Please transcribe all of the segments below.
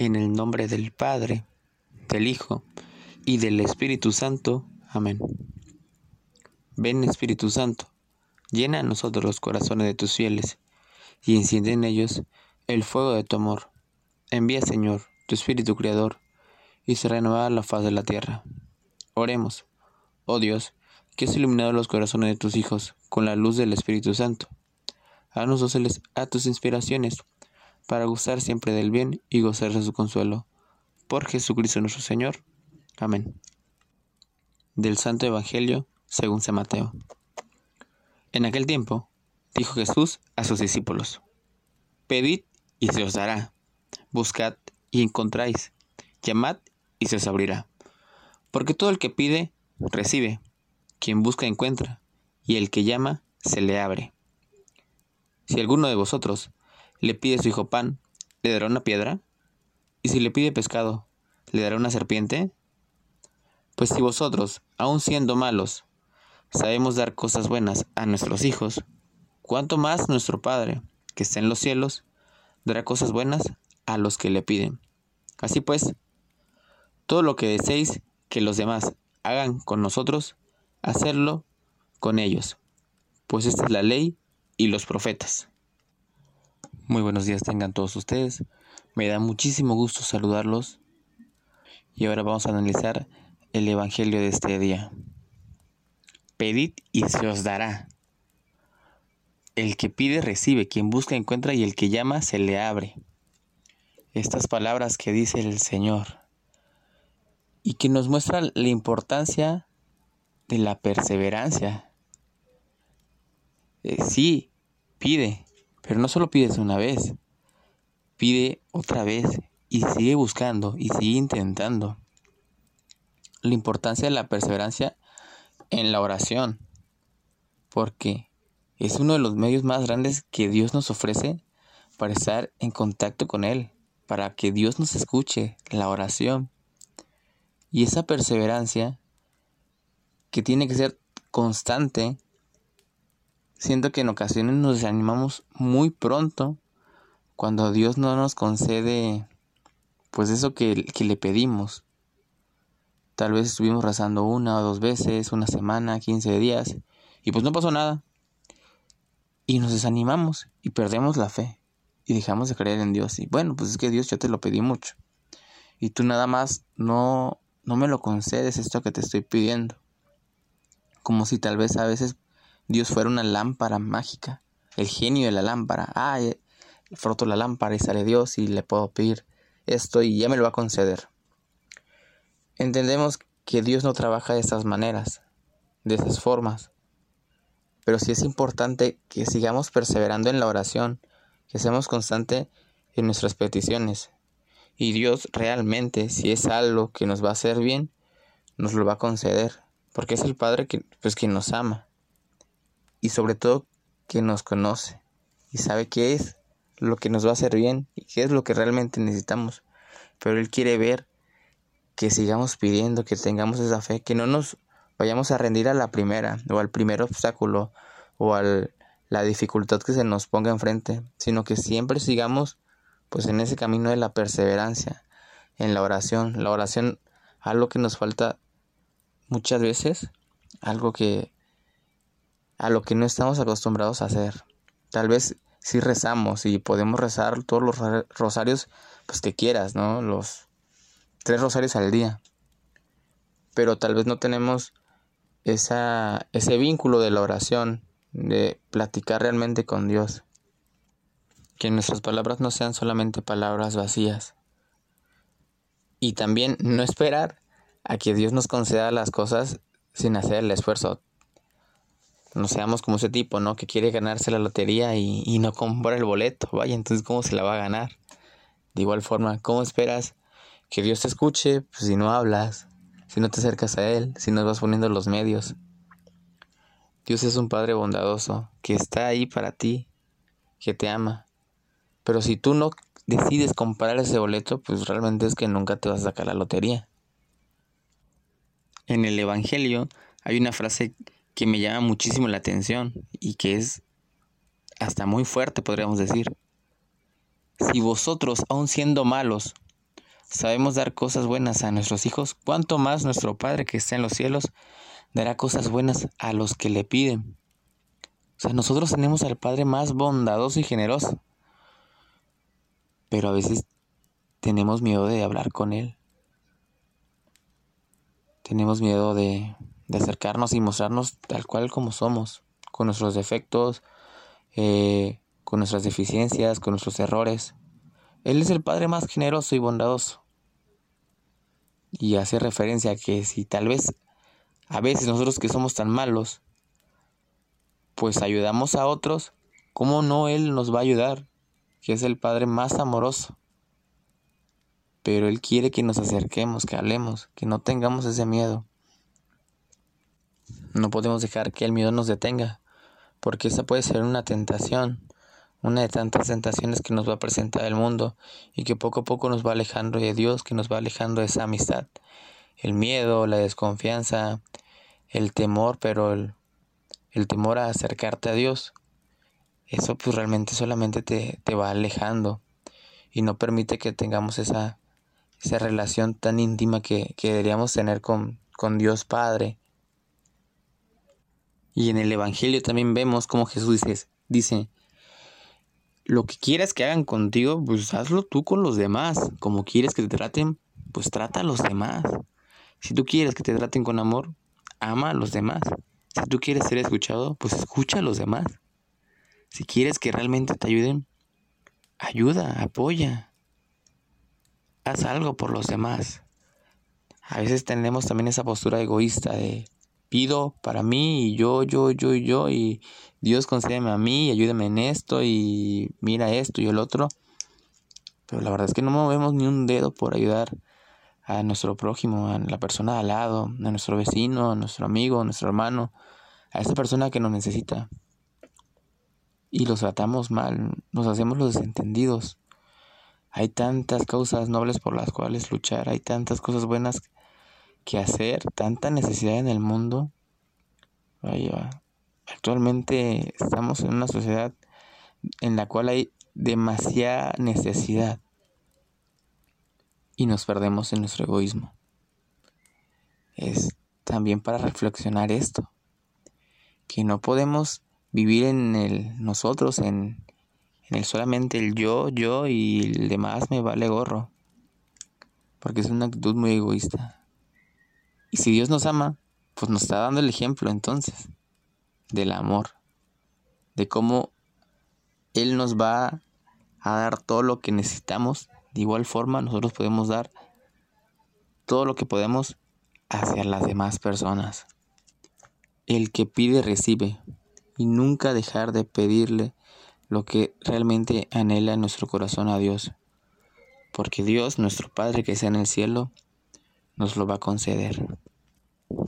En el nombre del Padre, del Hijo y del Espíritu Santo. Amén. Ven Espíritu Santo, llena a nosotros los corazones de tus fieles y enciende en ellos el fuego de tu amor. Envía, Señor, tu Espíritu Creador y se renueva la faz de la tierra. Oremos, oh Dios, que has iluminado los corazones de tus hijos con la luz del Espíritu Santo. Haznos dóciles a tus inspiraciones para gustar siempre del bien y gozar de su consuelo. Por Jesucristo nuestro Señor. Amén. Del Santo Evangelio según San Mateo. En aquel tiempo, dijo Jesús a sus discípulos, Pedid y se os dará, buscad y encontráis, llamad y se os abrirá. Porque todo el que pide, recibe, quien busca encuentra, y el que llama, se le abre. Si alguno de vosotros le pide su hijo pan, ¿le dará una piedra? ¿Y si le pide pescado, le dará una serpiente? Pues si vosotros, aun siendo malos, sabemos dar cosas buenas a nuestros hijos, ¿cuánto más nuestro Padre, que está en los cielos, dará cosas buenas a los que le piden? Así pues, todo lo que deseéis que los demás hagan con nosotros, hacerlo con ellos, pues esta es la ley y los profetas. Muy buenos días tengan todos ustedes. Me da muchísimo gusto saludarlos. Y ahora vamos a analizar el Evangelio de este día. Pedid y se os dará. El que pide recibe, quien busca encuentra y el que llama se le abre. Estas palabras que dice el Señor y que nos muestra la importancia de la perseverancia. Eh, sí, pide, pero no solo pides una vez, pide otra vez y sigue buscando y sigue intentando. La importancia de la perseverancia en la oración, porque es uno de los medios más grandes que Dios nos ofrece para estar en contacto con Él, para que Dios nos escuche la oración. Y esa perseverancia que tiene que ser constante Siento que en ocasiones nos desanimamos muy pronto cuando Dios no nos concede pues eso que, que le pedimos. Tal vez estuvimos rezando una o dos veces, una semana, 15 días, y pues no pasó nada. Y nos desanimamos y perdemos la fe y dejamos de creer en Dios. Y bueno, pues es que Dios ya te lo pedí mucho. Y tú nada más no, no me lo concedes esto que te estoy pidiendo. Como si tal vez a veces Dios fuera una lámpara mágica, el genio de la lámpara. Ah, eh, froto la lámpara y sale Dios y le puedo pedir esto y ya me lo va a conceder. Entendemos que Dios no trabaja de estas maneras, de esas formas. Pero sí es importante que sigamos perseverando en la oración, que seamos constantes en nuestras peticiones. Y Dios realmente, si es algo que nos va a hacer bien, nos lo va a conceder, porque es el Padre que, pues, quien nos ama y sobre todo que nos conoce y sabe qué es lo que nos va a hacer bien y qué es lo que realmente necesitamos. Pero Él quiere ver que sigamos pidiendo, que tengamos esa fe, que no nos vayamos a rendir a la primera o al primer obstáculo o a la dificultad que se nos ponga enfrente, sino que siempre sigamos pues en ese camino de la perseverancia, en la oración. La oración, algo que nos falta muchas veces, algo que a lo que no estamos acostumbrados a hacer. Tal vez si rezamos y podemos rezar todos los rosarios pues que quieras, ¿no? Los tres rosarios al día. Pero tal vez no tenemos esa, ese vínculo de la oración, de platicar realmente con Dios. Que nuestras palabras no sean solamente palabras vacías, Y también no esperar a que Dios nos conceda las cosas sin hacer el esfuerzo. No seamos como ese tipo, ¿no? Que quiere ganarse la lotería y, y no compra el boleto. Vaya, entonces, ¿cómo se la va a ganar? De igual forma, ¿cómo esperas que Dios te escuche pues, si no hablas, si no te acercas a Él, si no vas poniendo los medios? Dios es un Padre bondadoso que está ahí para ti, que te ama. Pero si tú no decides comprar ese boleto, pues realmente es que nunca te vas a sacar la lotería. En el Evangelio hay una frase que me llama muchísimo la atención y que es hasta muy fuerte, podríamos decir. Si vosotros, aun siendo malos, sabemos dar cosas buenas a nuestros hijos, ¿cuánto más nuestro Padre que está en los cielos dará cosas buenas a los que le piden. O sea, nosotros tenemos al Padre más bondadoso y generoso. Pero a veces tenemos miedo de hablar con Él. Tenemos miedo de, de acercarnos y mostrarnos tal cual como somos, con nuestros defectos, eh, con nuestras deficiencias, con nuestros errores. Él es el Padre más generoso y bondadoso. Y hace referencia a que si tal vez a veces nosotros que somos tan malos, pues ayudamos a otros, ¿cómo no Él nos va a ayudar? Que es el Padre más amoroso. Pero Él quiere que nos acerquemos, que hablemos, que no tengamos ese miedo. No podemos dejar que el miedo nos detenga, porque esa puede ser una tentación, una de tantas tentaciones que nos va a presentar el mundo y que poco a poco nos va alejando de Dios, que nos va alejando de esa amistad el miedo, la desconfianza, el temor, pero el, temor a acercarte a Dios, eso pues realmente solamente te, te va alejando y no permite que tengamos esa, esa relación tan íntima que, que deberíamos tener con, con Dios Padre. Y en el Evangelio también vemos como Jesús dice, dice, lo que quieras que hagan contigo, pues hazlo tú con los demás. Como quieres que te traten, pues trata a los demás. Si tú quieres que te traten con amor, ama a los demás. Si tú quieres ser escuchado, pues escucha a los demás. Si quieres que realmente te ayuden, ayuda, apoya. Haz algo por los demás. A veces tenemos también esa postura egoísta de pido para mí y yo, yo, yo yo y Dios concédeme a mí y ayúdame en esto y mira esto y el otro. Pero la verdad es que no movemos ni un dedo por ayudar a nuestro prójimo, a la persona de al lado, a nuestro vecino, a nuestro amigo, a nuestro hermano, a esa persona que nos necesita. Y los tratamos mal, nos hacemos los desentendidos. Hay tantas causas nobles por las cuales luchar, hay tantas cosas buenas que hacer, tanta necesidad en el mundo. actualmente estamos en una sociedad en la cual hay demasiada necesidad y nos perdemos en nuestro egoísmo. Es también para reflexionar esto, que no podemos vivir en el nosotros, en, en el solamente el yo, yo y el demás me vale gorro, porque es una actitud muy egoísta. Y si Dios nos ama, pues nos está dando el ejemplo entonces del amor, de cómo Él nos va a dar todo lo que necesitamos de igual forma, nosotros podemos dar todo lo que podemos hacia las demás personas. El que pide recibe y nunca dejar de pedirle lo que realmente anhela en nuestro corazón a Dios. Porque Dios, nuestro Padre que está en el cielo, nos lo va a conceder.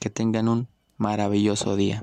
Que tengan un maravilloso día.